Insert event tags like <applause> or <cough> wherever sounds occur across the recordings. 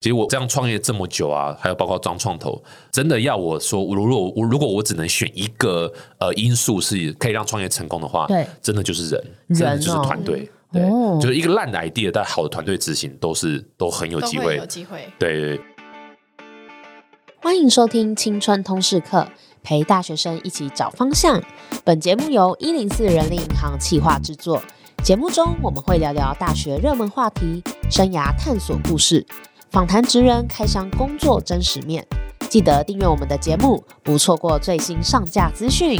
其实我这样创业这么久啊，还有包括装创投，真的要我说，如果我如果我只能选一个呃因素是可以让创业成功的话，对，真的就是人，人真的就是团队，哦、对，哦、就是一个烂的 idea，但好的团队执行都是都很有机会，有机会，对，对，对。欢迎收听青春通识课，陪大学生一起找方向。本节目由一零四人力银行企划制作。节目中我们会聊聊大学热门话题、生涯探索故事。访谈职人开箱工作真实面，记得订阅我们的节目，不错过最新上架资讯。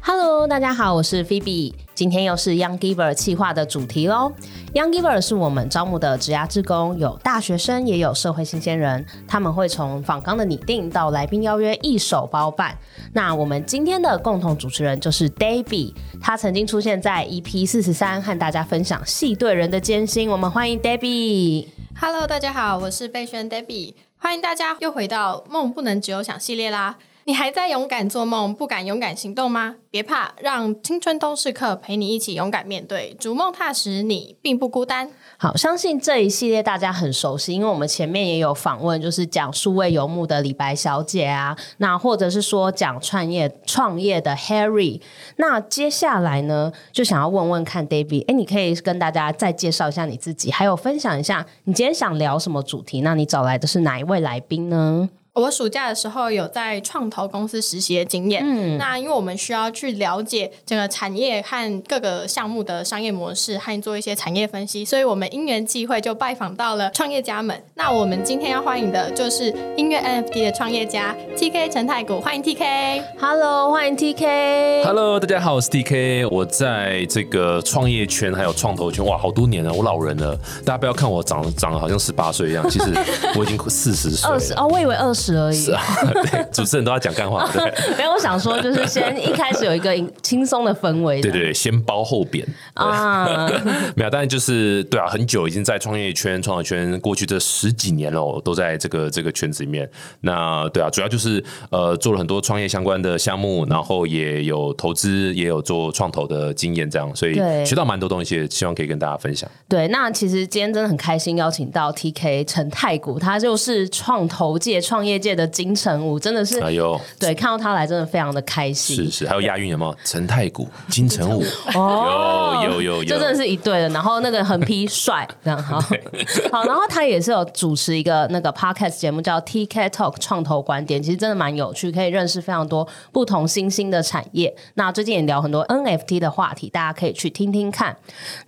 Hello，大家好，我是 Phoebe，今天又是 Young Giver 企划的主题喽。Young Giver 是我们招募的职涯志工，有大学生，也有社会新鲜人，他们会从访纲的拟定到来宾邀约一手包办。那我们今天的共同主持人就是 Debbie，他曾经出现在 EP 四十三，和大家分享戏对人的艰辛。我们欢迎 Debbie。Hello，大家好，我是贝萱 Debbie，欢迎大家又回到梦不能只有想系列啦。你还在勇敢做梦，不敢勇敢行动吗？别怕，让青春都是课陪你一起勇敢面对，逐梦踏实，你并不孤单。好，相信这一系列大家很熟悉，因为我们前面也有访问，就是讲数位游牧的李白小姐啊，那或者是说讲创业创业的 Harry。那接下来呢，就想要问问看 David，哎，你可以跟大家再介绍一下你自己，还有分享一下你今天想聊什么主题？那你找来的是哪一位来宾呢？我暑假的时候有在创投公司实习的经验，嗯，那因为我们需要去了解整个产业和各个项目的商业模式，和做一些产业分析，所以我们因缘际会就拜访到了创业家们。那我们今天要欢迎的就是音乐 NFT 的创业家 TK 陈太谷，欢迎 TK。Hello，欢迎 TK。Hello，大家好，我是 TK。我在这个创业圈还有创投圈，哇，好多年了，我老人了。大家不要看我长长得好像十八岁一样，其实我已经四十岁。二十哦，我以为二十。而已是啊，对，<laughs> 主持人都要讲干话，对。没有，我想说，就是先一开始有一个轻松的氛围，对对对，先褒后贬啊，<laughs> 没有，但是就是对啊，很久已经在创业圈、创业圈过去这十几年了，都在这个这个圈子里面。那对啊，主要就是呃，做了很多创业相关的项目，然后也有投资，也有做创投的经验，这样，所以学到蛮多东西，希望可以跟大家分享。对，那其实今天真的很开心，邀请到 TK 陈太谷，他就是创投界、创业界的金城武，真的是哎呦，对，看到他来真的非常的开心。是是，还有押韵有没有？陈太谷、金城武，哦，有有有有，这真的是一对的。然后那个横批帅，这样好。<laughs> 好，然后他也是有主持一个那个 podcast 节目，叫 TK Talk 创投观点，其实真的蛮有趣，可以认识非常多不同新兴的产业。那最近也聊很多 NFT 的话题，大家可以去听听看。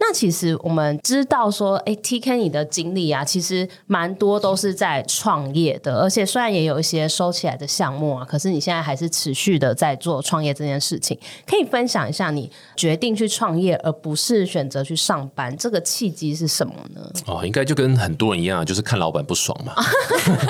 那其实我们知道说，哎，TK 你的经历啊，其实蛮多都是在创业的，而且虽然也有一些收起来的项目啊，可是你现在还是持续的在做创业这件事情，可以分享一下你决定去创业而不是选择去上班这个契机是什么呢？哦，应该就跟很多人一样，就是看老板不爽嘛。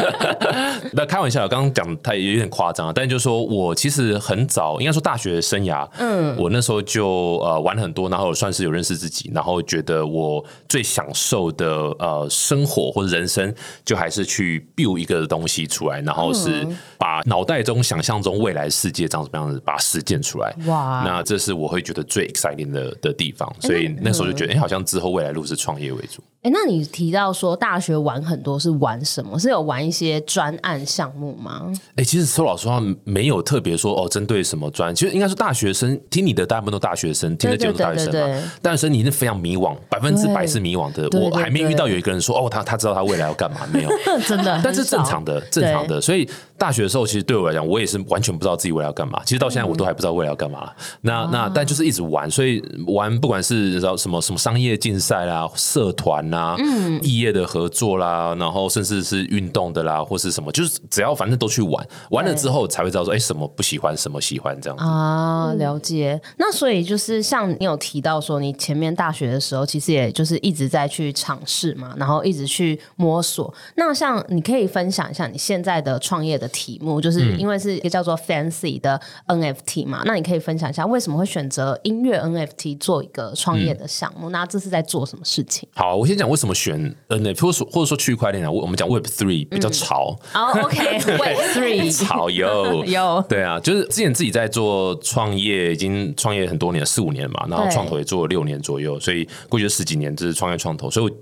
<laughs> 那开玩笑，刚刚讲他也有点夸张，但就是说我其实很早，应该说大学生涯，嗯，我那时候就呃玩很多，然后算是有认识自己，然后觉得我最享受的呃生活或者人生，就还是去 build 一个东西出来，然后是把脑袋中想象中未来世界长什么样子，把它实践出来。哇，那这是我会觉得最 exciting 的的地方，所以那时候就觉得，哎、欸，好像之后未来路是创业为主。哎、欸，那你提到说大学玩很多是玩什么？是有玩一些专案项目吗？哎、欸，其实说老实话，没有特别说哦，针对什么专。其实应该是大学生听你的，大部分都大学生听的节目，大学生嘛。大学生你是非常迷惘，百分之百是迷惘的。我还没遇到有一个人说哦，他他知道他未来要干嘛，没有，<laughs> 真的。但是正常的，正常的。所以大学的时候，其实对我来讲，我也是完全不知道自己未来要干嘛。其实到现在我都还不知道未来要干嘛。嗯、那那但就是一直玩，所以玩不管是知道什么什么商业竞赛啦、社团啦，嗯。异业的合作啦，然后甚至是运动的啦，或是什么，就是只要反正都去玩，玩了之后才会知道说，哎，什么不喜欢，什么喜欢这样子啊，了解。那所以就是像你有提到说，你前面大学的时候，其实也就是一直在去尝试嘛，然后一直去摸索。那像你可以分享一下，你现在的创业的题目，就是因为是一个叫做 Fancy 的 NFT 嘛，嗯、那你可以分享一下为什么会选择音乐 NFT 做一个创业的项目？嗯、那这是在做什么事情？好，我先讲为什么选 NFT，或者说或者说区块链啊，我们讲 Web Three 比较潮。哦、<laughs> 嗯 oh,，OK，Web Three 潮有 <laughs> 有，对啊，就是之前自己在做创业，已经创业很多年，四五年嘛，然后创投也做了六年左右，所以过去十几年就是创业创投，所以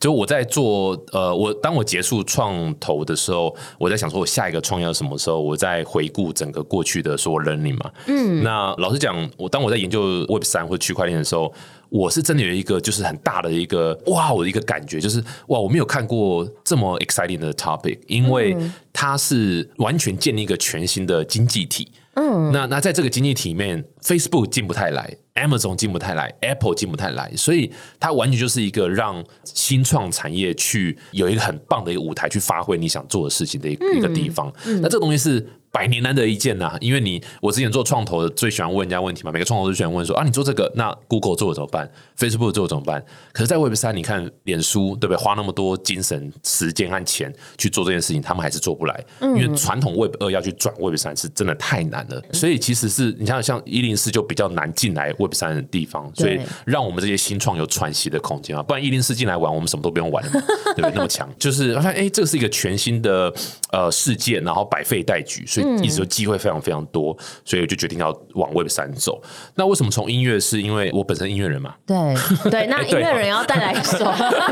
就我在做呃，我当我结束创投的时候，我在想说我下一个创业什么时候？我再回顾整个过去的所有 learning 嘛，嗯，那老实讲，我当我在研究 Web 三或区块链的时候，我是真的有一个就是很大的一个哇，我的一个感觉就是哇，我没有看过这么 exciting 的 topic，因为它是完全建立一个全新的经济体。嗯，那那在这个经济体面，Facebook 进不太来，Amazon 进不太来，Apple 进不太来，所以它完全就是一个让新创产业去有一个很棒的一个舞台去发挥你想做的事情的一个一个地方。嗯嗯、那这个东西是。百年难得一见呐、啊，因为你我之前做创投的最喜欢问人家问题嘛，每个创投都喜欢问说啊，你做这个，那 Google 做了怎么办？Facebook 做了怎么办？可是，在 Web 三，你看脸书对不对？花那么多精神、时间和钱去做这件事情，他们还是做不来，嗯、因为传统 Web 二要去转 Web 三是真的太难了。所以，其实是你像像一零四就比较难进来 Web 三的地方，所以让我们这些新创有喘息的空间啊。不然一零四进来玩，我们什么都不用玩了嘛，<laughs> 对不对？那么强，就是发现哎，这个是一个全新的呃世界，然后百废待举，所以一直说机会。非常非常多，所以我就决定要往 Web 三走。那为什么从音乐？是因为我本身音乐人嘛？对对，<laughs> 那音乐人要带来一首，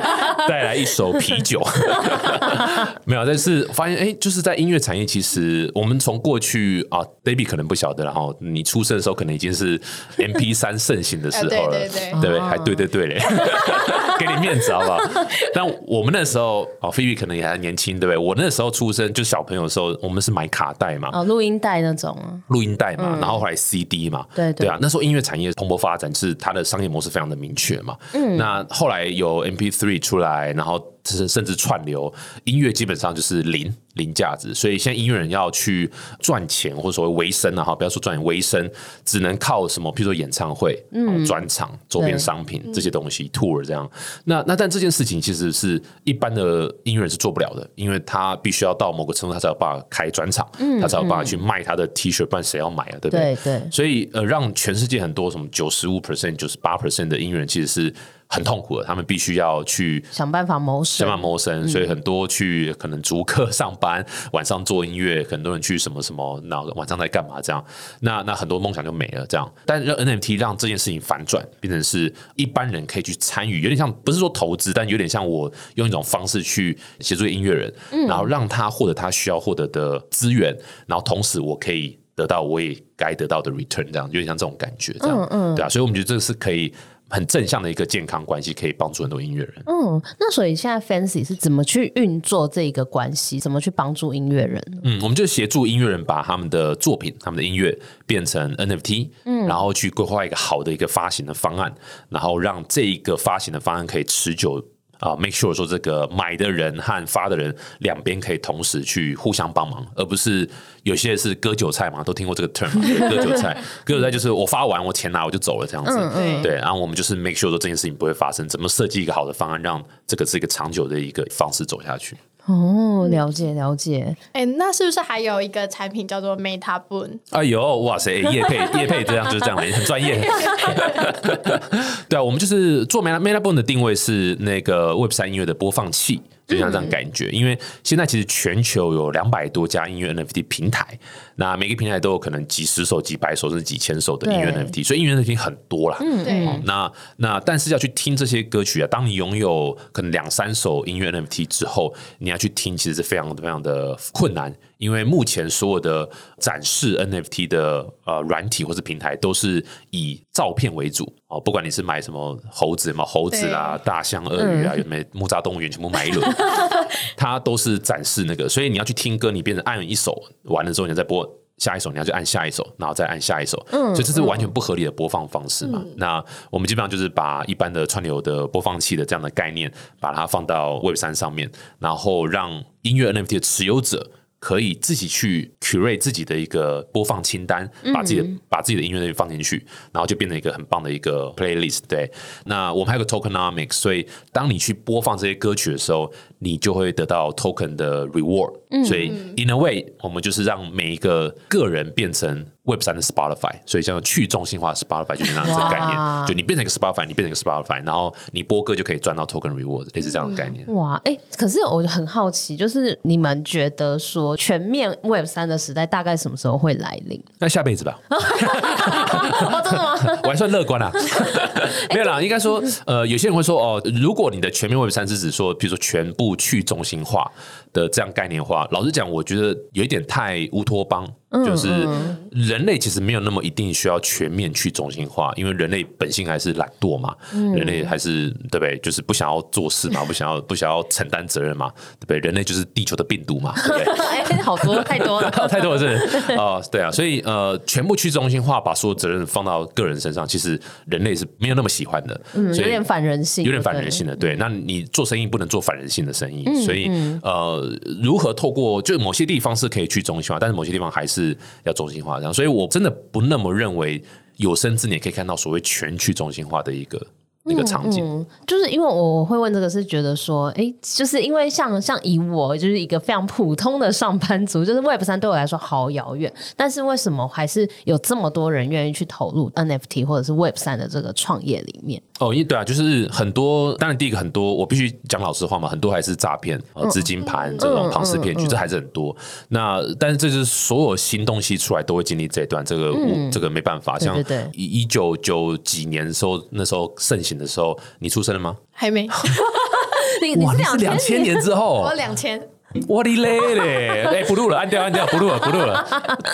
<laughs> 带来一首啤酒。<laughs> 没有，但是发现哎，就是在音乐产业，其实我们从过去啊，Baby 可能不晓得，然后你出生的时候可能已经是 MP 三盛行的时候了，对对对，对不对？还对对对嘞，给你面子好不好？<laughs> 但我们那时候哦，Phoebe 可能也还年轻，对不对？我那时候出生就小朋友的时候，我们是买卡带嘛，哦，录音带。那种录音带嘛，嗯、然后后来 CD 嘛，对对，对啊，那时候音乐产业蓬勃发展，是它的商业模式非常的明确嘛。嗯，那后来有 MP3 出来，然后。甚至串流音乐基本上就是零零价值，所以现在音乐人要去赚钱或者所谓维生啊，哈，不要说赚钱维生，只能靠什么？譬如说演唱会、嗯，专场、周边商品这些东西，tour 这样。那那但这件事情其实是一般的音乐人是做不了的，因为他必须要到某个程度，他才有办法开专场，他才有办法去卖他的 T 恤，不然谁要买啊？对不对？对对。所以呃，让全世界很多什么九十五 percent、九十八 percent 的音乐人其实是。很痛苦的，他们必须要去想办法谋生，想办法谋生，所以很多去可能逐客上班，<laughs> 晚上做音乐，很多人去什么什么，那晚上在干嘛？这样，那那很多梦想就没了。这样，但让 NFT 让这件事情反转，变成是一般人可以去参与，有点像不是说投资，但有点像我用一种方式去协助音乐人，然后让他获得他需要获得的资源，然后同时我可以得到我也该得到的 return，这样有点像这种感觉，这样，嗯嗯，对啊，所以我们觉得这个是可以。很正向的一个健康关系，可以帮助很多音乐人。嗯，那所以现在 Fancy 是怎么去运作这一个关系？怎么去帮助音乐人？嗯，我们就协助音乐人把他们的作品、他们的音乐变成 NFT，嗯，然后去规划一个好的一个发行的方案，然后让这一个发行的方案可以持久。啊，make sure 说这个买的人和发的人两边可以同时去互相帮忙，而不是有些是割韭菜嘛，都听过这个 term 嘛，割韭菜，<laughs> 割韭菜就是我发完我钱拿我就走了这样子，嗯、对，然后我们就是 make sure 说这件事情不会发生，怎么设计一个好的方案，让这个是一个长久的一个方式走下去。哦，了解了解。哎、欸，那是不是还有一个产品叫做 Meta Boon？哎呦，哇塞，<laughs> 叶配叶配这样就是这样，很专业。<laughs> 对啊，我们就是做 Meta Meta Boon 的定位是那个 Web 三音乐的播放器。就像这样感觉，因为现在其实全球有两百多家音乐 NFT 平台，那每个平台都有可能几十首、几百首甚至几千首的音乐 NFT，所以音乐 NFT 很多啦。嗯，对。那那但是要去听这些歌曲啊，当你拥有可能两三首音乐 NFT 之后，你要去听，其实是非常非常的困难。因为目前所有的展示 NFT 的呃软体或是平台都是以照片为主哦，不管你是买什么猴子嘛，猴子啊、大象、鳄鱼啊，有没有木栅动物园全部买一轮，<laughs> 它都是展示那个，所以你要去听歌，你变成按一首完了之后，你再播下一首，你要去按下一首，然后再按下一首，所以这是完全不合理的播放方式嘛。那我们基本上就是把一般的串流的播放器的这样的概念，把它放到 Web 三上面，然后让音乐 NFT 的持有者。可以自己去 curate 自己的一个播放清单，把自己的、嗯、把自己的音乐放进去，然后就变成一个很棒的一个 playlist。对，那我们还有个 tokenomics，所以当你去播放这些歌曲的时候，你就会得到 token 的 reward。嗯、所以 in a way，我们就是让每一个个人变成。Web 三的 Spotify，所以叫去中心化 Spotify 就是这样子的概念，就你变成一个 Spotify，你变成一个 Spotify，然后你播歌就可以赚到 Token Reward，类似这样的概念。哇，哎、欸，可是我很好奇，就是你们觉得说全面 Web 三的时代大概什么时候会来临？<laughs> 那下辈子吧。哦，真的吗？我还算乐观啊。<laughs> 没有啦，应该说，呃，有些人会说，哦，如果你的全面 Web 三是指说，比如说全部去中心化的这样概念化，老实讲，我觉得有一点太乌托邦。就是人类其实没有那么一定需要全面去中心化，因为人类本性还是懒惰嘛，人类还是对不对？就是不想要做事嘛，<laughs> 不想要不想要承担责任嘛，对不对？人类就是地球的病毒嘛，<laughs> 对不对？哎，好多太多了，<laughs> 太多了是啊，对啊，所以呃，全部去中心化，把所有责任放到个人身上，其实人类是没有那么喜欢的，有点反人性，有点反人性的。对，那你做生意不能做反人性的生意，所以呃，如何透过就某些地方是可以去中心化，但是某些地方还是。要中心化这样，所以我真的不那么认为有生之年可以看到所谓全去中心化的一个。那个场景，嗯嗯，就是因为我会问这个，是觉得说，哎、欸，就是因为像像以我就是一个非常普通的上班族，就是 Web 三对我来说好遥远，但是为什么还是有这么多人愿意去投入 NFT 或者是 Web 三的这个创业里面？哦，因为对啊，就是很多，当然第一个很多，我必须讲老实话嘛，很多还是诈骗、资金盘这种庞氏骗局，这还是很多。那但是这是所有新东西出来都会经历这一段，这个这个没办法。像一九九几年的时候，那时候盛行。的时候，你出生了吗？还没。<laughs> 你你是两千年之后，我两千。我的嘞嘞！哎，不录了，按掉，按掉，不录了，不录了。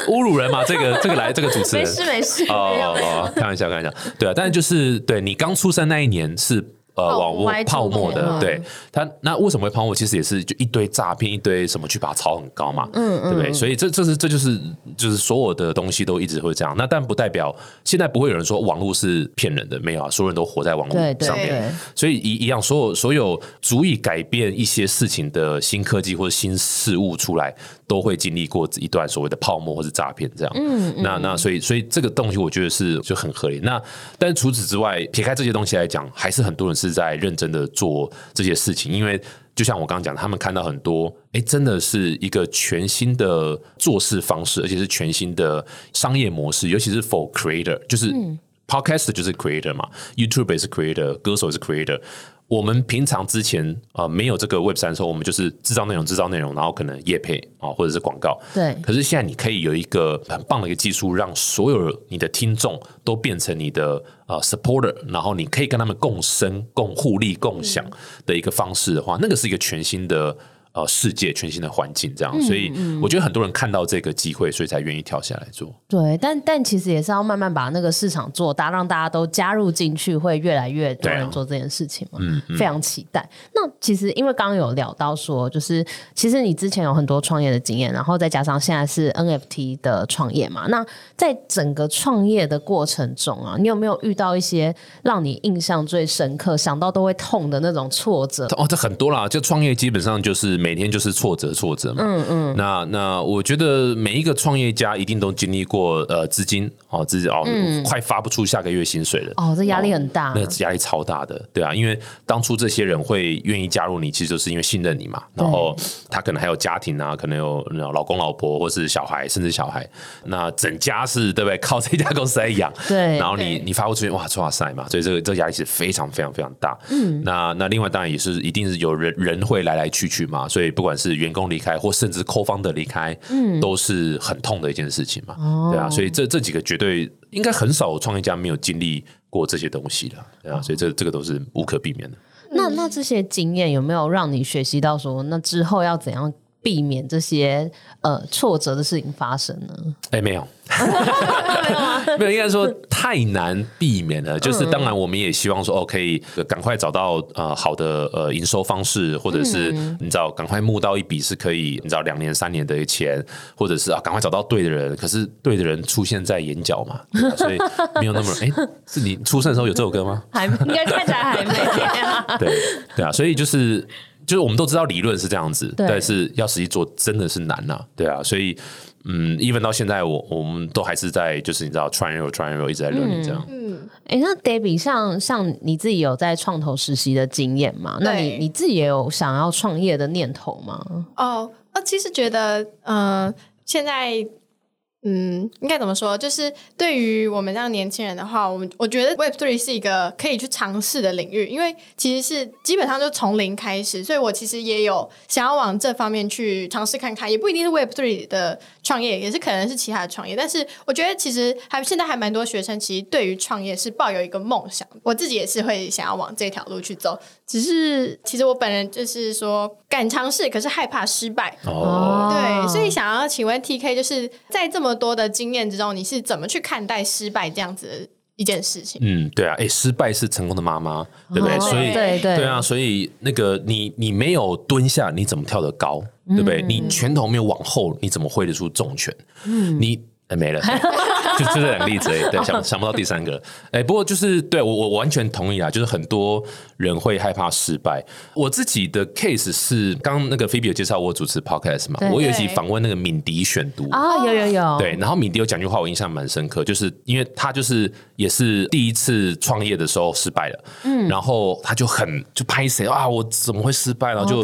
侮辱人嘛？这个 <laughs> 这个来，这个主持人没事没事。哦哦哦，开玩笑，开玩笑。对啊，但是就是对你刚出生那一年是。呃，网络泡沫的，对它那为什么会泡沫？其实也是就一堆诈骗，一堆什么去把它炒很高嘛，嗯，对不对？所以这这是这就是就是所有的东西都一直会这样。那但不代表现在不会有人说网络是骗人的，没有啊，所有人都活在网络上面。所以一一样，所有所有足以改变一些事情的新科技或者新事物出来，都会经历过一段所谓的泡沫或者诈骗这样。嗯，那那所以所以这个东西我觉得是就很合理。那但是除此之外，撇开这些东西来讲，还是很多人是。在认真的做这些事情，因为就像我刚刚讲，他们看到很多，哎，真的是一个全新的做事方式，而且是全新的商业模式，尤其是 for creator，就是 podcast 就是 creator 嘛，YouTube 也是 creator，歌手也是 creator。我们平常之前啊、呃、没有这个 Web 三的时候，我们就是制造内容、制造内容，然后可能业配啊、哦、或者是广告。对。可是现在你可以有一个很棒的一个技术，让所有你的听众都变成你的呃 supporter，然后你可以跟他们共生、共互利、共享的一个方式的话，那个是一个全新的。呃，世界全新的环境这样，所以我觉得很多人看到这个机会，所以才愿意跳下来做。对，但但其实也是要慢慢把那个市场做大，让大家都加入进去，会越来越多人做这件事情嘛。嗯，非常期待。那其实因为刚刚有聊到说，就是其实你之前有很多创业的经验，然后再加上现在是 NFT 的创业嘛。那在整个创业的过程中啊，你有没有遇到一些让你印象最深刻、想到都会痛的那种挫折？哦，这很多啦，就创业基本上就是。每天就是挫折，挫折嘛。嗯嗯。那那我觉得每一个创业家一定都经历过呃资金哦，资金哦，快发不出下个月薪水了。哦，这压力很大。那压力超大的，对啊，因为当初这些人会愿意加入你，其实就是因为信任你嘛。然后他可能还有家庭啊，可能有老公老婆，或是小孩，甚至小孩。那整家是对不对？靠这家公司来养。对。然后你你发不出去，哇，哇塞嘛，所以这个这个压力是非常非常非常大。嗯。那那另外当然也是一定是有人人会来来去去嘛。所以不管是员工离开，或甚至 co-founder 离开，嗯，都是很痛的一件事情嘛，哦、对啊，所以这这几个绝对应该很少创业家没有经历过这些东西的，对啊，所以这这个都是无可避免的。那那这些经验有没有让你学习到说，那之后要怎样避免这些呃挫折的事情发生呢？哎，没有。<laughs> 没有，应该说太难避免了。就是当然，我们也希望说，哦，可以赶快找到呃好的呃营收方式，或者是你知道，赶快募到一笔是可以你知道两年三年的钱，或者是啊，赶快找到对的人。可是对的人出现在眼角嘛，<laughs> 所以没有那么哎，是你出生的时候有这首歌吗？还应该看起来还没。<laughs> 对对啊，所以就是。就是我们都知道理论是这样子，对但是要实际做真的是难呐、啊，对啊，所以嗯，even 到现在我我们都还是在就是你知道 try and error try and error 一直在 learning 这样。嗯，哎、欸，那 Debbie 像像你自己有在创投实习的经验吗？那你你自己也有想要创业的念头吗？哦，那，其实觉得，呃，现在。嗯，应该怎么说？就是对于我们这样年轻人的话，我们我觉得 Web Three 是一个可以去尝试的领域，因为其实是基本上就从零开始，所以我其实也有想要往这方面去尝试看看，也不一定是 Web Three 的创业，也是可能是其他的创业。但是我觉得其实还现在还蛮多学生其实对于创业是抱有一个梦想，我自己也是会想要往这条路去走。只是其实我本人就是说敢尝试，可是害怕失败。哦，对，所以想要请问 TK，就是在这么多的经验之中，你是怎么去看待失败这样子的一件事情？嗯，对啊，哎，失败是成功的妈妈，对不对？哦、所以，对对对啊，所以那个你你没有蹲下，你怎么跳得高？对不对？嗯、你拳头没有往后，你怎么挥得出重拳？嗯，你。哎，没了，<laughs> <laughs> 就就这两个例子，对，想想不到第三个。哎，不过就是对我我完全同意啊，就是很多人会害怕失败。我自己的 case 是，刚那个菲比有介绍我主持 podcast 嘛，我有一集访问那个敏迪选读啊，有有有，对，然后敏迪有讲句话，我印象蛮深刻，就是因为他就是也是第一次创业的时候失败了，嗯，然后他就很就拍谁啊，我怎么会失败了？就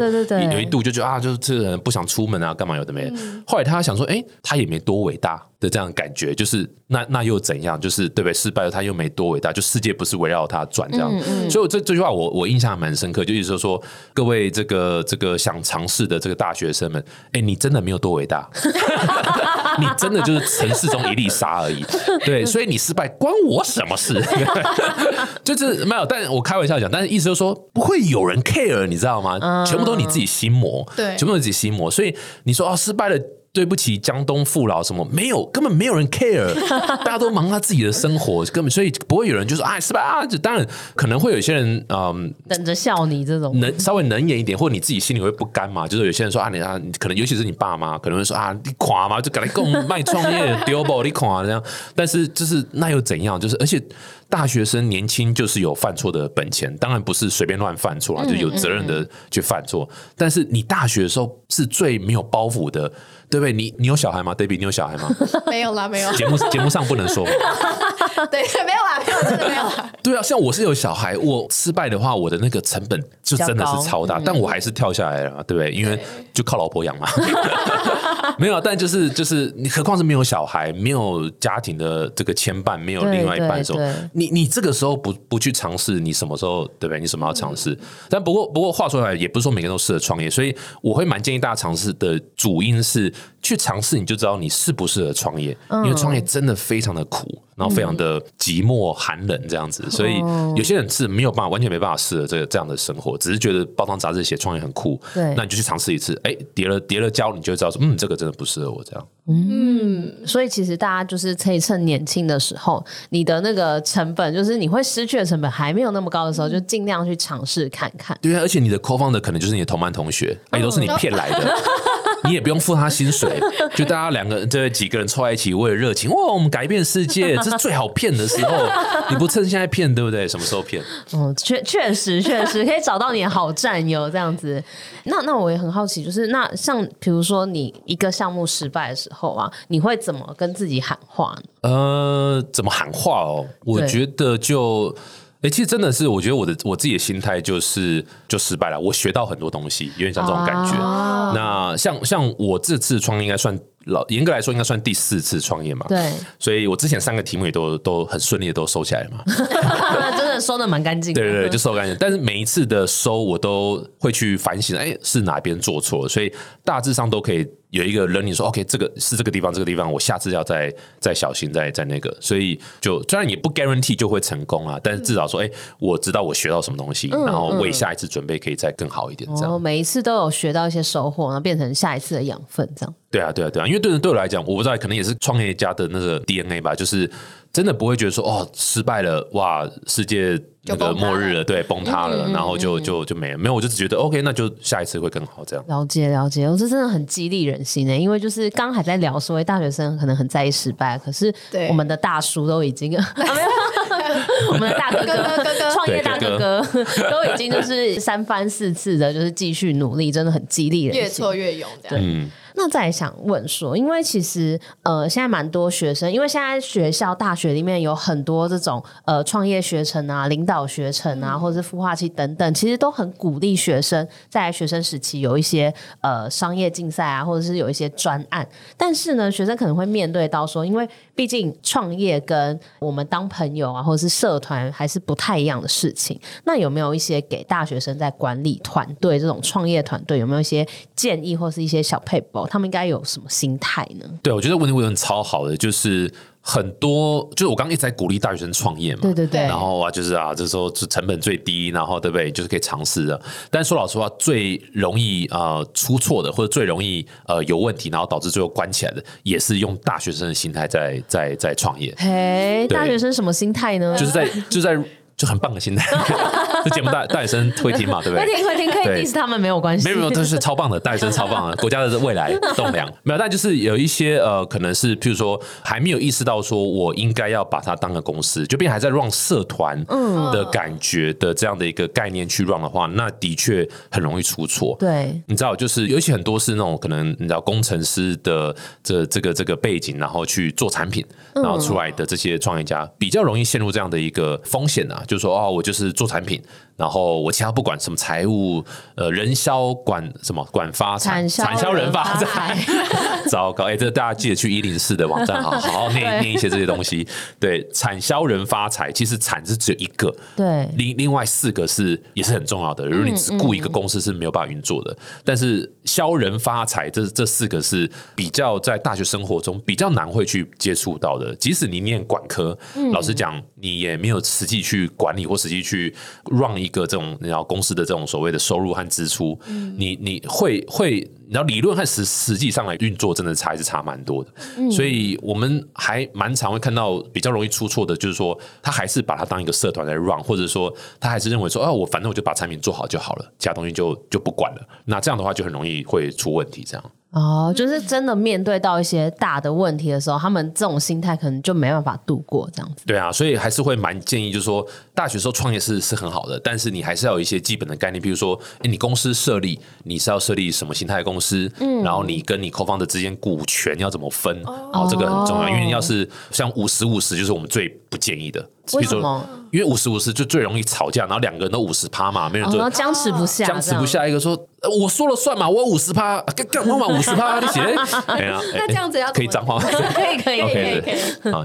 有一度就觉得啊，就是这个人不想出门啊，干嘛有的没的。后来他想说，哎，他也没多伟大的。这样感觉就是那那又怎样？就是对不对？失败了，他又没多伟大，就世界不是围绕他转这样。嗯嗯、所以这这句话我我印象还蛮深刻，就意思说说各位这个这个想尝试的这个大学生们，哎，你真的没有多伟大，<laughs> 你真的就是城市中一粒沙而已。对，所以你失败关我什么事？<laughs> 就是没有，但我开玩笑讲，但是意思就是说不会有人 care，你知道吗？嗯、全部都是你自己心魔，对，全部都是自己心魔。所以你说啊，失败了。对不起，江东父老什么没有，根本没有人 care，<laughs> 大家都忙他自己的生活，根本所以不会有人就说啊是吧啊，就当然可能会有些人嗯等着笑你这种，能稍微能演一点，或者你自己心里会不甘嘛，就是有些人说啊你啊，可能尤其是你爸妈可能会说啊你垮嘛，就赶来跟我们卖创业丢包你垮这样，但是就是那又怎样？就是而且。大学生年轻就是有犯错的本钱，当然不是随便乱犯错啊，就有责任的去犯错。嗯嗯嗯，但是你大学的时候是最没有包袱的，对不对？你你有小孩吗？Debbie，你有小孩吗？<laughs> 没有啦，没有。节目节目上不能说。<laughs> 对，没有啦，没有，真的没有啦。<laughs> 对啊，像我是有小孩，我失败的话，我的那个成本就真的是超大，但我还是跳下来了，对不对？因为就靠老婆养嘛。没有，但就是就是你，何况是没有小孩，没有家庭的这个牵绊，没有另外一半的时候。你你这个时候不不去尝试，你什么时候对不对？你什么要尝试？嗯、但不过不过话说回来，也不是说每个人都适合创业，所以我会蛮建议大家尝试的主因是去尝试，你就知道你适不适合创业，嗯、因为创业真的非常的苦，然后非常的寂寞寒冷这样子，所以有些人是没有办法完全没办法适合这个这样的生活，只是觉得包装杂志写创业很酷，对，那你就去尝试一次，哎，叠了叠了胶，你就知道说，嗯，这个真的不适合我这样。嗯，所以其实大家就是可以趁年轻的时候，你的那个成本就是你会失去的成本还没有那么高的时候，就尽量去尝试看看。对啊，而且你的 co-founder 可能就是你的同班同学，也都是你骗来的，<laughs> 你也不用付他薪水，<laughs> 就大家两个这几个人凑在一起，为了热情，哇，我们改变世界，这是最好骗的时候，<laughs> 你不趁现在骗，对不对？什么时候骗？嗯，确确实确实可以找到你的好战友这样子。那那我也很好奇，就是那像比如说你一个项目失败的时候。啊，你会怎么跟自己喊话呢？呃，怎么喊话哦？我觉得就，其实真的是，我觉得我的我自己的心态就是，就失败了。我学到很多东西，有点像这种感觉。啊、那像像我这次创业应该算老，严格来说应该算第四次创业嘛。对，所以我之前三个题目也都都很顺利的都收起来了嘛。<laughs> <laughs> 收的蛮干净。对对对，就收干净。但是每一次的收，我都会去反省，哎，是哪边做错了？所以大致上都可以。有一个人，你说 OK，这个是这个地方，这个地方，我下次要再再小心，再再那个，所以就虽然也不 guarantee 就会成功啊，但是至少说，哎、欸，我知道我学到什么东西，嗯、然后为下一次准备可以再更好一点，这样。哦、每一次都有学到一些收获，然后变成下一次的养分，这样。对啊，对啊，对啊，因为对人对我来讲，我不知道，可能也是创业家的那个 DNA 吧，就是真的不会觉得说，哦，失败了，哇，世界。那个末日了，对，崩塌了，然后就就就没了，没有，我就只觉得 OK，那就下一次会更好，这样。了解了解，我这真的很激励人心的，因为就是刚还在聊，所谓大学生可能很在意失败，可是我们的大叔都已经，对 <laughs> 啊、没有 <laughs> 我们的大哥哥、哥哥、创业大哥哥都已经就是三番四次的，就是继续努力，真的很激励人，越挫越勇，这样。嗯。那再想问说，因为其实呃，现在蛮多学生，因为现在学校大学里面有很多这种呃创业学程啊、领导学程啊，或者是孵化器等等，其实都很鼓励学生在学生时期有一些呃商业竞赛啊，或者是有一些专案。但是呢，学生可能会面对到说，因为毕竟创业跟我们当朋友啊，或者是社团还是不太一样的事情。那有没有一些给大学生在管理团队这种创业团队有没有一些建议，或是一些小配包？他们应该有什么心态呢？对，我觉得问题问的超好的，就是很多，就是我刚刚一直在鼓励大学生创业嘛，对对对，然后啊，就是啊，这时候是成本最低，然后对不对？就是可以尝试的。但说老实话，最容易呃出错的，或者最容易呃有问题，然后导致最后关起来的，也是用大学生的心态在在在创业。嘿，大学生什么心态呢？就是在就在。就很棒的心态，<laughs> 这节目大大学生会听嘛，对不对？<laughs> 会听会听，可以 diss 他们没有关系。没有没有，这是超棒的，大学生超棒的，<laughs> 国家的未来栋梁。没有，但就是有一些呃，可能是譬如说还没有意识到说我应该要把它当个公司，就变还在 run 社团的感觉的这样的一个概念去 run 的话，那的确很容易出错。对，你知道，就是尤其很多是那种可能你知道工程师的这这个这个背景，然后去做产品，然后出来的这些创业家比较容易陷入这样的一个风险啊。就说，哦，我就是做产品，然后我其他不管什么财务，呃，人销管什么管发财，产销人发财，<laughs> 糟糕！哎、欸，这大家记得去一零四的网站，好好好念念一些这些东西。<laughs> 对，产销人发财，其实产是只有一个，对，另另外四个是也是很重要的。如果你只雇一个公司是没有办法运作的，嗯嗯、但是销人发财这这四个是比较在大学生活中比较难会去接触到的。即使你念管科，嗯、老实讲，你也没有实际去管理或实际去 run 一个这种你知道公司的这种所谓的收入和支出，嗯、你你会会，然后理论和实实际上来运作，真的差还是差蛮多的。嗯、所以我们还蛮常会看到比较容易出错的，就是说他还是把它当一个社团来 run，或者说他还是认为说，哦，我反正我就把产品做好就好了，其他东西就就不管了。那这样的话就很容易会出问题，这样。哦，就是真的面对到一些大的问题的时候，他们这种心态可能就没办法度过这样子。对啊，所以还是会蛮建议，就是说大学时候创业是是很好的，但是你还是要有一些基本的概念，比如说，哎，你公司设立你是要设立什么形态公司，嗯，然后你跟你 co-founder 之间股权要怎么分，哦，这个很重要，因为要是像五十五十，就是我们最不建议的。为什么？因为五十五十就最容易吵架，然后两个人都五十趴嘛，没人做，僵持不下，僵持不下。一个说：“我说了算嘛，我五十趴，干干嘛五十趴？<laughs> 你写？那这样子要可以脏话？<laughs> 可以可以 <laughs> 可以可以。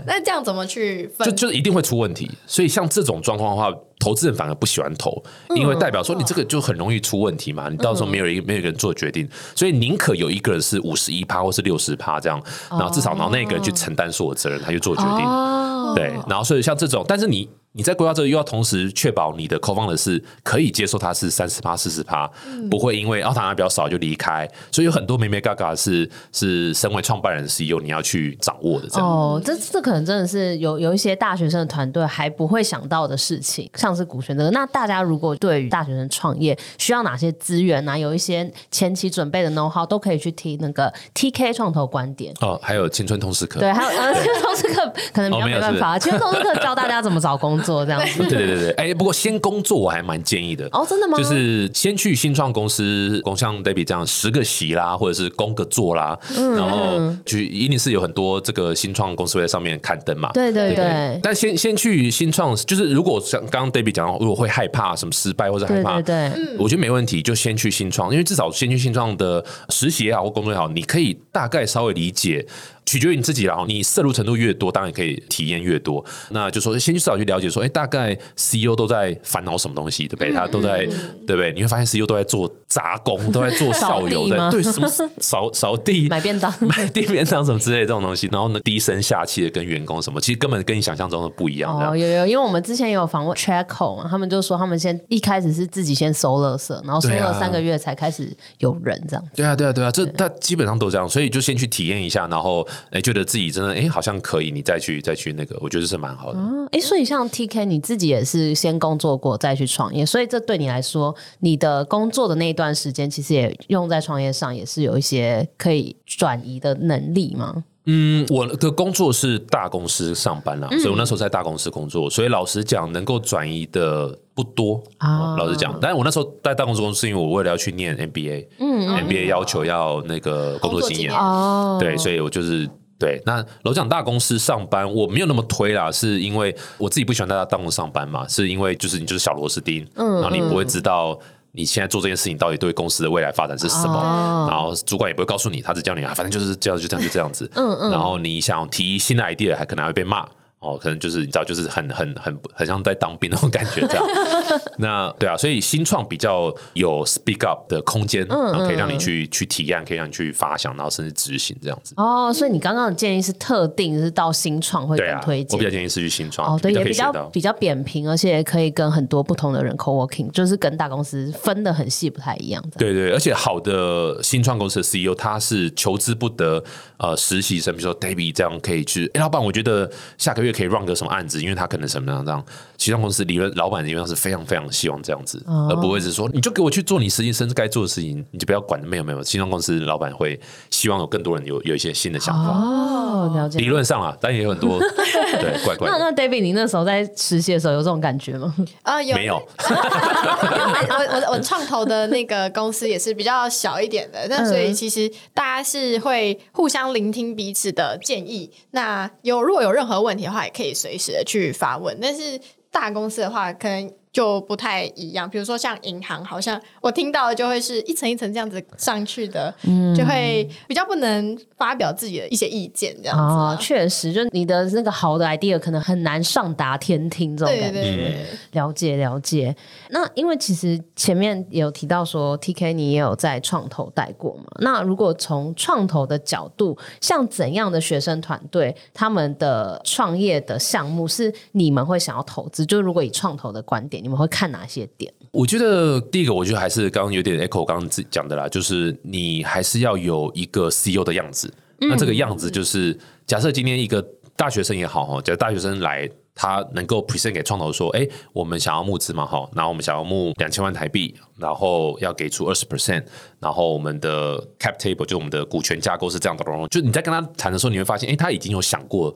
那这样怎么去分？就就一定会出问题。所以像这种状况的话，投资人反而不喜欢投，因为代表说你这个就很容易出问题嘛。你到时候没有一没有一个人做决定，所以宁可有一个人是五十一趴或是六十趴这样，然后至少然后那个人去承担所有责任，他就做决定。对，然后所以像这种，但是你。你在规划这个，又要同时确保你的 co-founder 是可以接受他是三十趴、四十趴，不会因为奥塔纳比较少就离开，所以有很多眉眉嘎嘎是是身为创办人 CEO 你要去掌握的。这样哦，这这可能真的是有有一些大学生的团队还不会想到的事情，像是股权这个。那大家如果对于大学生创业需要哪些资源呢、啊？有一些前期准备的 know how 都可以去听那个 TK 创投观点哦，还有青春通识课，对，还有呃青春通识课可能比较没办法，青春通识课教大家怎么找工作。做这样子，对 <laughs> 对对对，哎、欸，不过先工作我还蛮建议的哦，真的吗？就是先去新创公司，工像 Debbie 这样实个习啦，或者是工个作啦，嗯、然后去一定是有很多这个新创公司会在上面刊登嘛，对对对。但先先去新创，就是如果像刚刚 Debbie 讲到，如果会害怕什么失败或者害怕，对，对对，我觉得没问题，就先去新创，因为至少先去新创的实习也好或工作也好，你可以大概稍微理解。取决于你自己，然后你摄入程度越多，当然可以体验越多。那就说先去至少去了解说，哎，大概 CEO 都在烦恼什么东西，对不对？他都在，对不对？你会发现 CEO 都在做杂工，都在做校友，的对什么扫扫地、买便当、买地便当什么之类的这种东西。然后呢，低声下气的跟员工什么，其实根本跟你想象中的不一样。哦，有有，因为我们之前也有访问 Checko 嘛，他们就说他们先一开始是自己先收垃圾，然后收了三个月才开始有人这样。对啊，对啊，对啊，这他基本上都这样，所以就先去体验一下，然后哎，觉得自己。真的哎，好像可以，你再去再去那个，我觉得是蛮好的。哎、嗯，所以像 TK，你自己也是先工作过再去创业，所以这对你来说，你的工作的那一段时间，其实也用在创业上，也是有一些可以转移的能力吗？嗯，我的工作是大公司上班啦，嗯、所以我那时候在大公司工作，所以老实讲，能够转移的不多啊。老实讲，但是我那时候在大公司工作，是因为我为了要去念 MBA，嗯，MBA 要求要那个工作经验哦，对，所以我就是对。那老实讲，大公司上班我没有那么推啦，是因为我自己不喜欢在大公司上班嘛，是因为就是你就是小螺丝钉，嗯，然后你不会知道。你现在做这件事情到底对公司的未来发展是什么？哦、然后主管也不会告诉你，他只叫你啊，反正就是这样，就这样，就这样子。嗯嗯。然后你想提新的 idea，还可能还会被骂。哦，可能就是你知道，就是很很很很像在当兵那种感觉这样。<laughs> 那对啊，所以新创比较有 speak up 的空间，嗯，然后可以让你去去体验，可以让你去发想，然后甚至执行这样子。哦，所以你刚刚的建议是特定是到新创会更推荐，我比较建议是去新创。哦，对，也比较比较扁平，而且可以跟很多不同的人 co-working，就是跟大公司分得很细，不太一样。对对，而且好的新创公司的 CEO 他是求之不得，呃，实习生，比如说 David 这样可以去，哎，老板，我觉得下个月。可以 run 个什么案子？因为他可能什么样这样，其他公司理论老板基本上是非常非常希望这样子，哦、而不会是说你就给我去做你实习生该做的事情，你就不要管。没有没有，其他公司老板会希望有更多人有有一些新的想法。哦，了解。理论上啊，但也有很多 <laughs> 对怪怪。那那 David，你那时候在实习的时候有这种感觉吗？啊、呃，有没有？<laughs> 我我我创投的那个公司也是比较小一点的，那所以其实大家是会互相聆听彼此的建议。那有如果有任何问题的话，也可以随时的去发问。但是大公司的话，可能。就不太一样，比如说像银行，好像我听到的就会是一层一层这样子上去的，嗯，就会比较不能发表自己的一些意见这样子。哦，确实，就你的那个好的 idea 可能很难上达天听这种感觉。对对对，了解了解。那因为其实前面有提到说，TK 你也有在创投带过嘛？那如果从创投的角度，像怎样的学生团队，他们的创业的项目是你们会想要投资？就如果以创投的观点。你们会看哪些点？我觉得第一个，我觉得还是刚刚有点 echo 刚刚自己讲的啦，就是你还是要有一个 CEO 的样子。嗯、那这个样子就是，假设今天一个大学生也好哈，假如大学生来。他能够 present 给创投说，哎，我们想要募资嘛，哈，然后我们想要募两千万台币，然后要给出二十 percent，然后我们的 cap table 就我们的股权架构是这样的，就你在跟他谈的时候，你会发现，哎，他已经有想过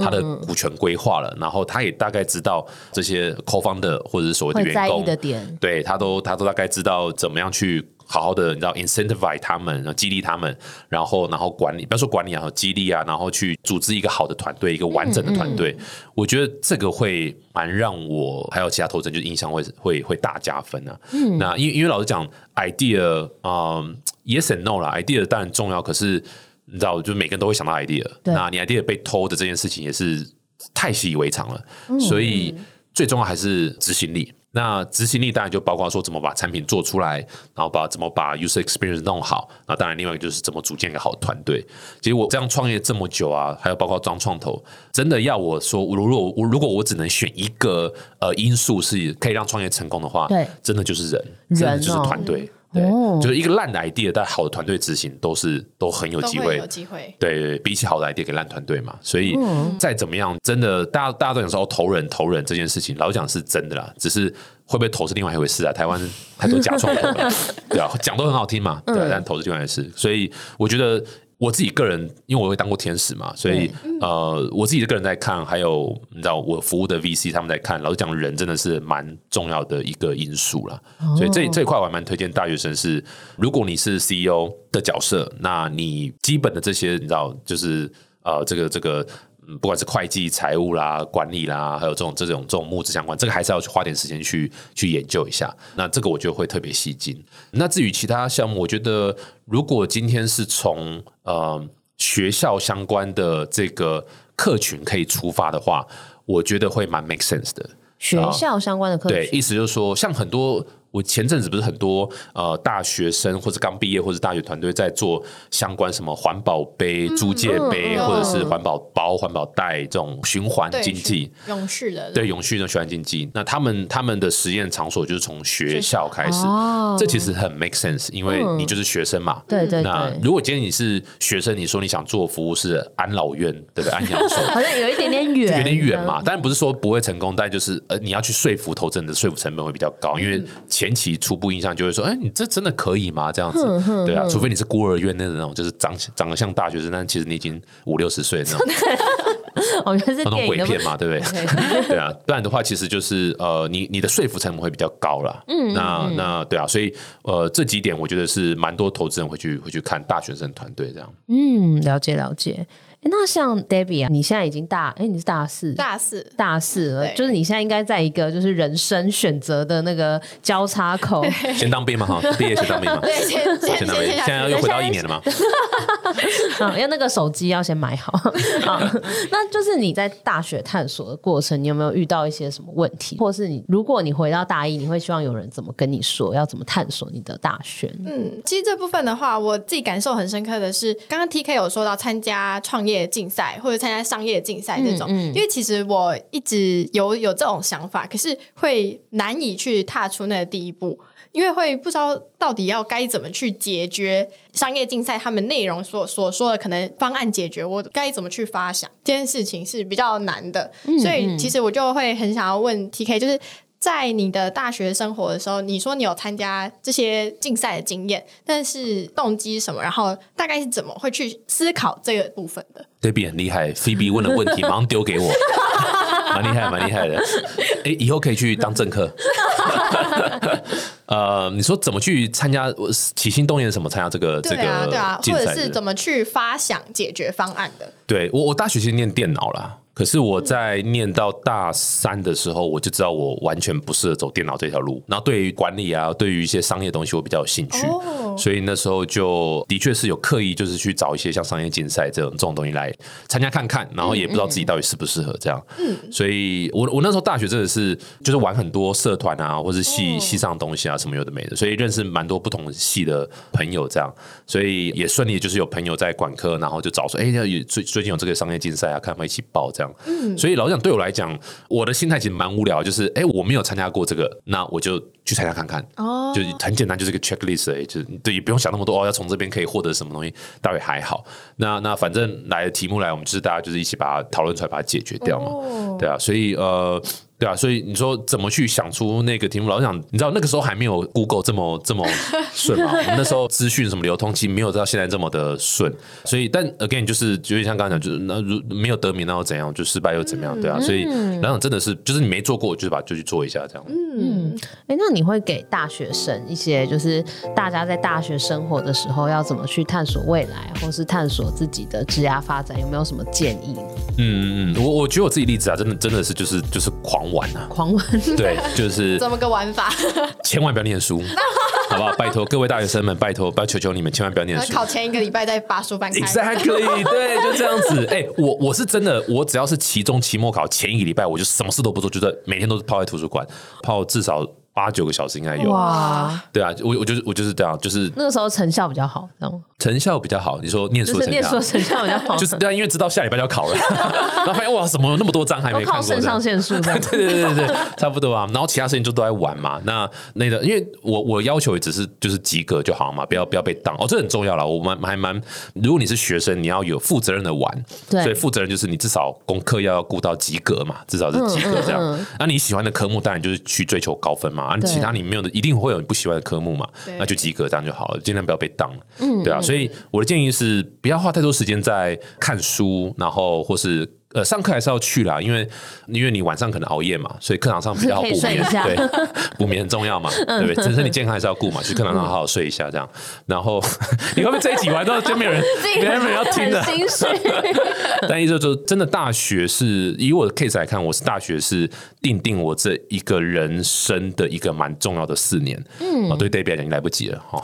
他的股权规划了，嗯嗯，然后他也大概知道这些 co-founder 或者是所谓的员工的点，对他都他都大概知道怎么样去。好好的，你知道，incentivize 他们，然后激励他们，然后然后管理，不要说管理啊，激励啊，然后去组织一个好的团队，一个完整的团队。嗯嗯，我觉得这个会蛮让我还有其他投资人就印象会会会大加分啊。嗯，那因为因为老实讲，idea 啊、um，yes and no 啦，idea 当然重要，可是你知道，就每个人都会想到 idea。那你 idea 被偷的这件事情也是太习以为常了，嗯、所以最重要还是执行力。那执行力当然就包括说怎么把产品做出来，然后把怎么把 user experience 弄好。那当然，另外一个就是怎么组建一个好的团队。其实我这样创业这么久啊，还有包括装创投，真的要我说，如果我如果我只能选一个呃因素是可以让创业成功的话，对，真的就是人，人真的就是团队。对，就是一个烂的 idea，但好的团队执行都是都很有机会，有机会。对，对，比起好的 idea 给烂团队嘛，所以再怎么样，真的大家大家都想说投人投人这件事情，老实讲是真的啦，只是会不会投是另外一回事啊。台湾太多假创投了，<laughs> 对啊，讲都很好听嘛，对，但投是另外一回事，所以我觉得。我自己个人，因为我会当过天使嘛，所以呃，我自己的个人在看，还有你知道我服务的 VC 他们在看，老实讲，人真的是蛮重要的一个因素了。所以这这一块我还蛮推荐大学生是，如果你是 CEO 的角色，那你基本的这些你知道就是呃这个这个。不管是会计、财务啦、管理啦，还有这种这种这种募资相关，这个还是要去花点时间去去研究一下。那这个我觉得会特别吸睛。那至于其他项目，我觉得如果今天是从呃学校相关的这个客群可以出发的话，我觉得会蛮 make sense 的。学校相关的客群，对，意思就是说，像很多。我前阵子不是很多呃大学生或者刚毕业或者大学团队在做相关什么环保杯、租借杯，或者是环保包、环保袋这种循环经济、永续的对永续的循环经济。那他们他们的实验场所就是从学校开始，这其实很 make sense，因为你就是学生嘛。对对。那如果今天你是学生，你说你想做服务是安老院，对不对？<laughs> 安养所好像有一点点远，有点远嘛。当然不是说不会成功，但就是呃你要去说服投资人的说服成本会比较高，因为钱。前期初步印象就会说，哎，你这真的可以吗？这样子，对啊，除非你是孤儿院那种，就是长长得像大学生，但其实你已经五六十岁那种。<laughs> 我觉得是那种鬼片嘛，对不对？<laughs> 对啊，不然的话，其实就是呃，你你的说服成本会比较高啦。嗯，那那对啊，所以呃，这几点我觉得是蛮多投资人会去会去看大学生团队这样。嗯，了解了解。那像 Debbie 啊，你现在已经大，哎，你是大四，大四，大四了，就是你现在应该在一个就是人生选择的那个交叉口，<laughs> 先当兵嘛哈，毕业先当兵嘛，对，先先当兵，现在又回到一年了嘛，嗯，<laughs> 要那个手机要先买好，<laughs> 好，那就是你在大学探索的过程，你有没有遇到一些什么问题，或是你如果你回到大一，你会希望有人怎么跟你说，要怎么探索你的大学？嗯，其实这部分的话，我自己感受很深刻的是，刚刚 TK 有说到参加创业。竞赛或者参加商业竞赛这种，嗯嗯、因为其实我一直有有这种想法，可是会难以去踏出那个第一步，因为会不知道到底要该怎么去解决商业竞赛他们内容所所说的可能方案解决，我该怎么去发想这件事情是比较难的，所以其实我就会很想要问 TK，就是。在你的大学生活的时候，你说你有参加这些竞赛的经验，但是动机什么？然后大概是怎么会去思考这个部分的？Debbie 很厉害，Phoebe 问的问题马上丢给我，蛮厉害，蛮厉害的。哎，以后可以去当政客。<laughs> 呃，你说怎么去参加？起心动念什么参加这个？对啊，对啊，或者是怎么去发想解决方案的？对我，我大学其实念电脑啦。可是我在念到大三的时候，我就知道我完全不适合走电脑这条路。然后对于管理啊，对于一些商业东西，我比较有兴趣。Oh. 所以那时候就的确是有刻意，就是去找一些像商业竞赛这种这种东西来参加看看。然后也不知道自己到底适不适合这样。嗯。所以我我那时候大学真的是就是玩很多社团啊，或是系系上的东西啊，什么有的没的。所以认识蛮多不同系的朋友这样。所以也顺利就是有朋友在管科，然后就找说，哎，有最最近有这个商业竞赛啊，看他们一起报这样。嗯，所以老实讲，对我来讲，我的心态其实蛮无聊，就是哎，我没有参加过这个，那我就去参加看看。哦，就很简单，就是个 checklist 哎，就是对，也不用想那么多哦，要从这边可以获得什么东西，倒也还好。那那反正来的题目来，我们就是大家就是一起把它讨论出来，把它解决掉嘛。哦，对啊，所以呃。对啊，所以你说怎么去想出那个题目？老想，你知道那个时候还没有 Google 这么这么 <laughs> 顺嘛？我们那时候资讯什么流通，其实没有到现在这么的顺。所以，但 again 就是，就像刚刚讲，就是那如没有得名，那又怎样？就失败又怎么样？对啊，所以老想真的是，就是你没做过，就是把就去做一下这样。嗯，哎，那你会给大学生一些，就是大家在大学生活的时候要怎么去探索未来，或是探索自己的职业发展，有没有什么建议呢？嗯嗯嗯，我我举我自己例子啊，真的真的是就是就是狂。玩啊，狂玩，对，就是 <laughs> 怎么个玩法？<laughs> 千万不要念书，<laughs> 好不好？拜托各位大学生们，拜托，拜求求你们，千万不要念书。考前一个礼拜再把书翻开，Exactly，对，就这样子。哎、欸，我我是真的，我只要是期中、期末考前一个礼拜，我就什么事都不做，就是每天都是泡在图书馆，泡至少。八九个小时应该有哇，对啊，我我就是我就是这样，就是那个时候成效比较好，这样成效比较好。你说念书成念书成效比较好，就是对啊，因为知道下礼拜就要考了，<laughs> 然后发现哇，怎么有那么多章还没看过？肾上腺素，<laughs> 对对对对对，差不多啊。然后其他事情就都在玩嘛。那那个，因为我我要求也只是就是及格就好嘛，不要不要被当哦，这很重要了。我们还蛮，如果你是学生，你要有负责任的玩，对，所以负责任就是你至少功课要顾到及格嘛，至少是及格这样。那你喜欢的科目当然就是去追求高分嘛，啊，其他你没有的。一定会有你不喜欢的科目嘛？那就及格这样就好了，尽量不要被当。嗯，对啊，所以我的建议是不要花太多时间在看书，然后或是。呃，上课还是要去啦，因为因为你晚上可能熬夜嘛，所以课堂上比较好补眠，对，<laughs> 补眠很重要嘛，对不对？整身体健康还是要顾嘛，去课堂上好好睡一下这样。然后 <laughs> 你会不会这一集完之后就没有人，<laughs> 没有人要听的？但意思就是真的，大学是以我的 case 来看，我是大学是定定我这一个人生的一个蛮重要的四年。嗯，哦，对讲已经来不及了哈。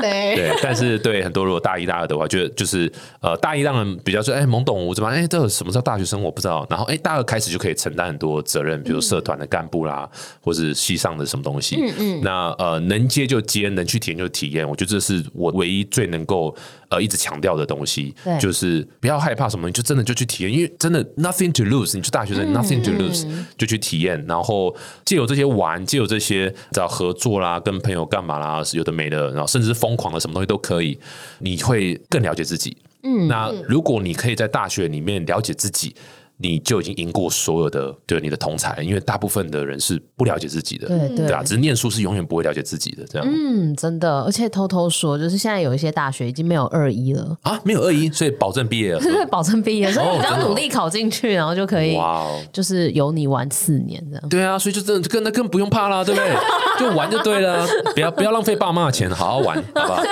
对，但是对很多如果大一、大二的话，觉得就是呃，大一让人比较说，哎，懵懂无知嘛，哎，这什么叫大学生？我不知道。然后，哎，大二开始就可以承担很多责任，比如社团的干部啦，嗯、或是系上的什么东西。嗯嗯。那呃，能接就接，能去体验就体验。我觉得这是我唯一最能够呃一直强调的东西，对就是不要害怕什么，你就真的就去体验，因为真的 nothing to lose。你是大学生、嗯、nothing to lose，就去体验。然后借由这些玩，借由这些找合作啦，跟朋友干嘛啦，有的没的，然后甚至是疯狂的什么东西都可以，你会更了解自己。嗯，那如果你可以在大学里面了解自己，你就已经赢过所有的对你的同才，因为大部分的人是不了解自己的，对对啊，只是念书是永远不会了解自己的这样。嗯，真的，而且偷偷说，就是现在有一些大学已经没有二一了啊，没有二一，所以保证毕业了，<laughs> 对，保证毕业，所以你只要努力考进去，然后就可以，哇，就是有你玩四年这样。对啊，所以就真的更那更不用怕啦，对不对？<laughs> 就玩就对了，不要不要浪费爸妈的钱，好好玩，好不好？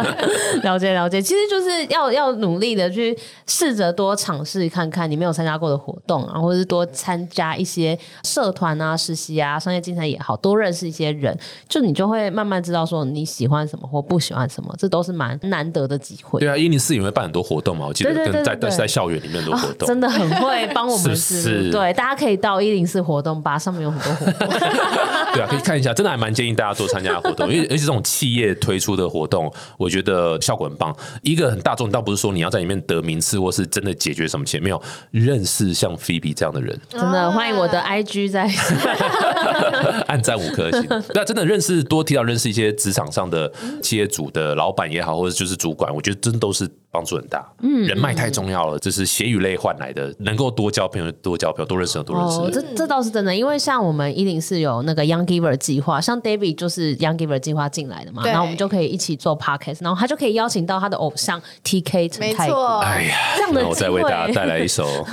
<laughs> 了解了解，其实就是要要努力的去试着多尝试看看你没有参加过的活动啊，或者是多参加一些社团啊、实习啊、商业竞赛也好，多认识一些人，就你就会慢慢知道说你喜欢什么或不喜欢什么，这都是蛮难得的机会。对啊，一零四也会办很多活动嘛，我记得跟在在在校园里面很多活动，哦，真的很会帮我们 <laughs> 是，是，是，对，大家可以到一零四活动吧，上面有很多活动。<laughs> <laughs> 对啊，可以看一下，真的还蛮建议大家多参加活动，因为而且这种企业推出的活动，我觉得效果很棒。一个很大众，倒不是说你要在里面得名次，或是真的解决什么钱，没有认识像 Phoebe 这样的人，<laughs> 真的欢迎我的 IG 在 <laughs> 按赞五颗星。对啊，真的认识多提到认识一些职场上的企业主的老板也好，或者就是主管，我觉得真都是。帮助很大，嗯，人脉太重要了，这是血与泪换来的，能够多交朋友，多交朋友，多认识多认识。哦，这这倒是真的，因为像我们一零四有那个 Young Giver 计划，像 David 就是 Young Giver 计划进来的嘛，然后我们就可以一起做 Podcast，然后他就可以邀请到他的偶像 TK 陈太谷。哎呀，这样的我再为大家带来一首，<laughs>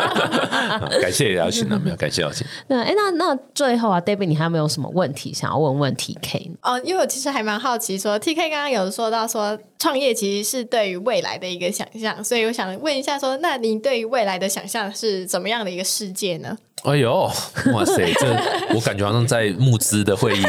<laughs> 感谢邀请啊，没有感谢邀请。那哎，那那最后啊，David，你还有没有什么问题想要问问 TK？哦，因为我其实还蛮好奇说，说 TK 刚刚有说到说创业其实是对于未来的一个。想象，所以我想问一下说，说那您对于未来的想象是怎么样的一个世界呢？哎呦，哇塞，这 <laughs> 我感觉好像在募资的会议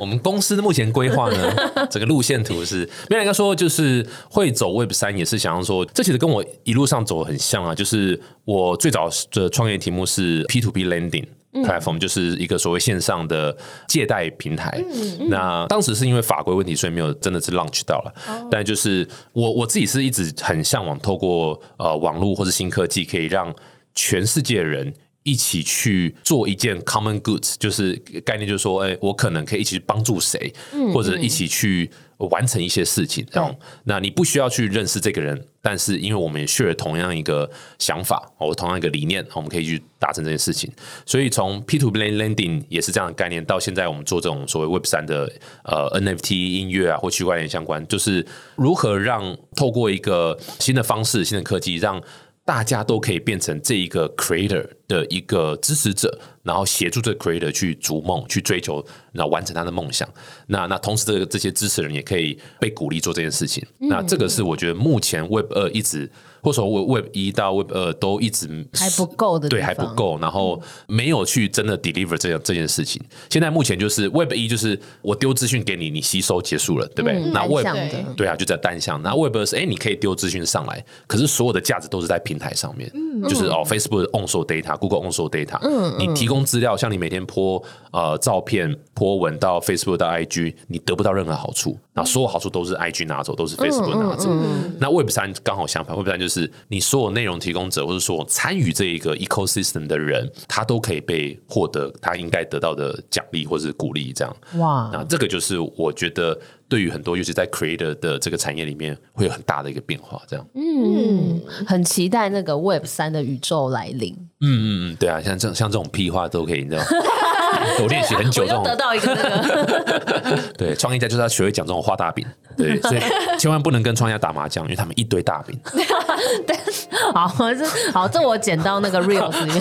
我们公司的目前规划呢，<laughs> 整个路线图是，没有人说就是会走 Web 三，也是想要说，这其实跟我一路上走很像啊，就是我最早的创业题目是 P to P Lending。Platform 就是一个所谓线上的借贷平台。那当时是因为法规问题，所以没有真的是 launch 到了。哦、但就是我我自己是一直很向往，透过呃网络或是新科技，可以让全世界人一起去做一件 common goods，就是概念就是说，哎，我可能可以一起帮助谁，嗯、或者一起去。完成一些事情，这样那你不需要去认识这个人，但是因为我们也 share 同样一个想法，哦，同样一个理念，我们可以去达成这件事情。所以从 P to P lending 也是这样的概念，到现在我们做这种所谓 Web 三的呃 NFT 音乐啊或区块链相关，就是如何让透过一个新的方式、新的科技让。大家都可以变成这一个 creator 的一个支持者，然后协助这个 creator 去逐梦、去追求，然后完成他的梦想。那那同时，这个这些支持人也可以被鼓励做这件事情。嗯、那这个是我觉得目前 Web 二一直。或者说，Web 一到 Web 二都一直还不够的，对，还不够，然后没有去真的 deliver 这样这件事情。现在目前就是 Web 一就是我丢资讯给你，你吸收结束了，对不对？那 Web 对啊，就在单向。那 Web 二是哎，你可以丢资讯上来，可是所有的价值都是在平台上面，就是哦，Facebook onshore data，Google onshore data，嗯，你提供资料，像你每天 po 呃照片 po 文到 Facebook 到 IG，你得不到任何好处，那所有好处都是 IG 拿走，都是 Facebook 拿走。那 Web 三刚好相反，Web 三就是。你所有内容提供者，或者说参与这一个 ecosystem 的人，他都可以被获得他应该得到的奖励或者是鼓励，这样哇，那这个就是我觉得对于很多，尤其在 creator 的这个产业里面，会有很大的一个变化，这样。嗯，很期待那个 Web 三的宇宙来临。嗯嗯嗯，对啊，像这像这种屁话都可以，你知道。<laughs> <laughs> 我练习很久，这种得到一个那个 <laughs> 对，创业家就是要学会讲这种画大饼，对，<laughs> 所以千万不能跟创业家打麻将，因为他们一堆大饼。对，好，这好，这我剪到那个 reels 里面。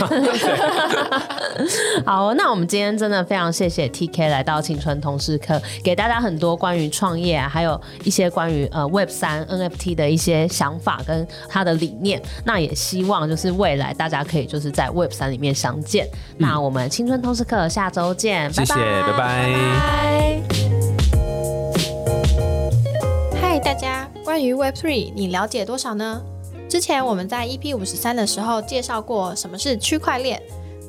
好，那我们今天真的非常谢谢 TK 来到青春同事课，给大家很多关于创业啊，还有一些关于呃 Web 三 NFT 的一些想法跟他的理念。那也希望就是未来大家可以就是在 Web 三里面相见。嗯、那我们青春通识课下。下周见，谢谢，拜拜。嗨，大家，关于 Web Three 你了解多少呢？之前我们在 EP 五十三的时候介绍过什么是区块链。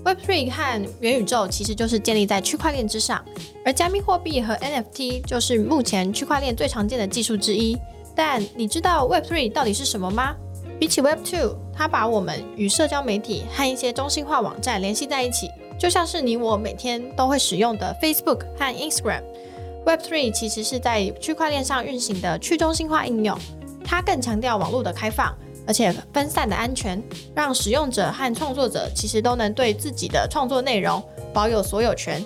Web3 和元宇宙其实就是建立在区块链之上，而加密货币和 NFT 就是目前区块链最常见的技术之一。但你知道 Web3 到底是什么吗？比起 Web2，它把我们与社交媒体和一些中心化网站联系在一起。就像是你我每天都会使用的 Facebook 和 Instagram，Web3 其实是在区块链上运行的去中心化应用，它更强调网络的开放，而且分散的安全，让使用者和创作者其实都能对自己的创作内容保有所有权。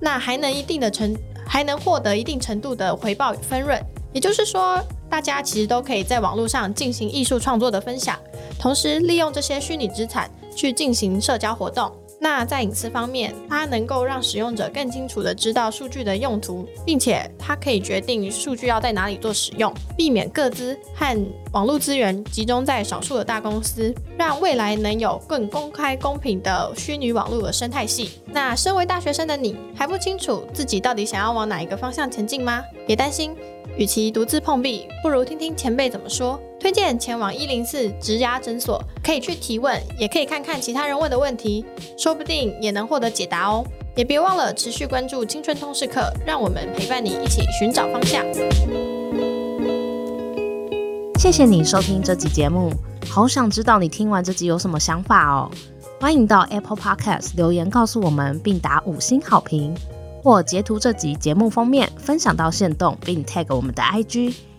那还能一定的程，还能获得一定程度的回报与分润。也就是说，大家其实都可以在网络上进行艺术创作的分享，同时利用这些虚拟资产去进行社交活动。那在隐私方面，它能够让使用者更清楚地知道数据的用途，并且它可以决定数据要在哪里做使用，避免各资和网络资源集中在少数的大公司，让未来能有更公开公平的虚拟网络的生态系。那身为大学生的你，还不清楚自己到底想要往哪一个方向前进吗？别担心。与其独自碰壁，不如听听前辈怎么说。推荐前往一零四职涯诊所，可以去提问，也可以看看其他人问的问题，说不定也能获得解答哦。也别忘了持续关注青春通识课，让我们陪伴你一起寻找方向。谢谢你收听这集节目，好想知道你听完这集有什么想法哦。欢迎到 Apple Podcast 留言告诉我们，并打五星好评。或截图这集节目封面，分享到限动，并 tag 我们的 IG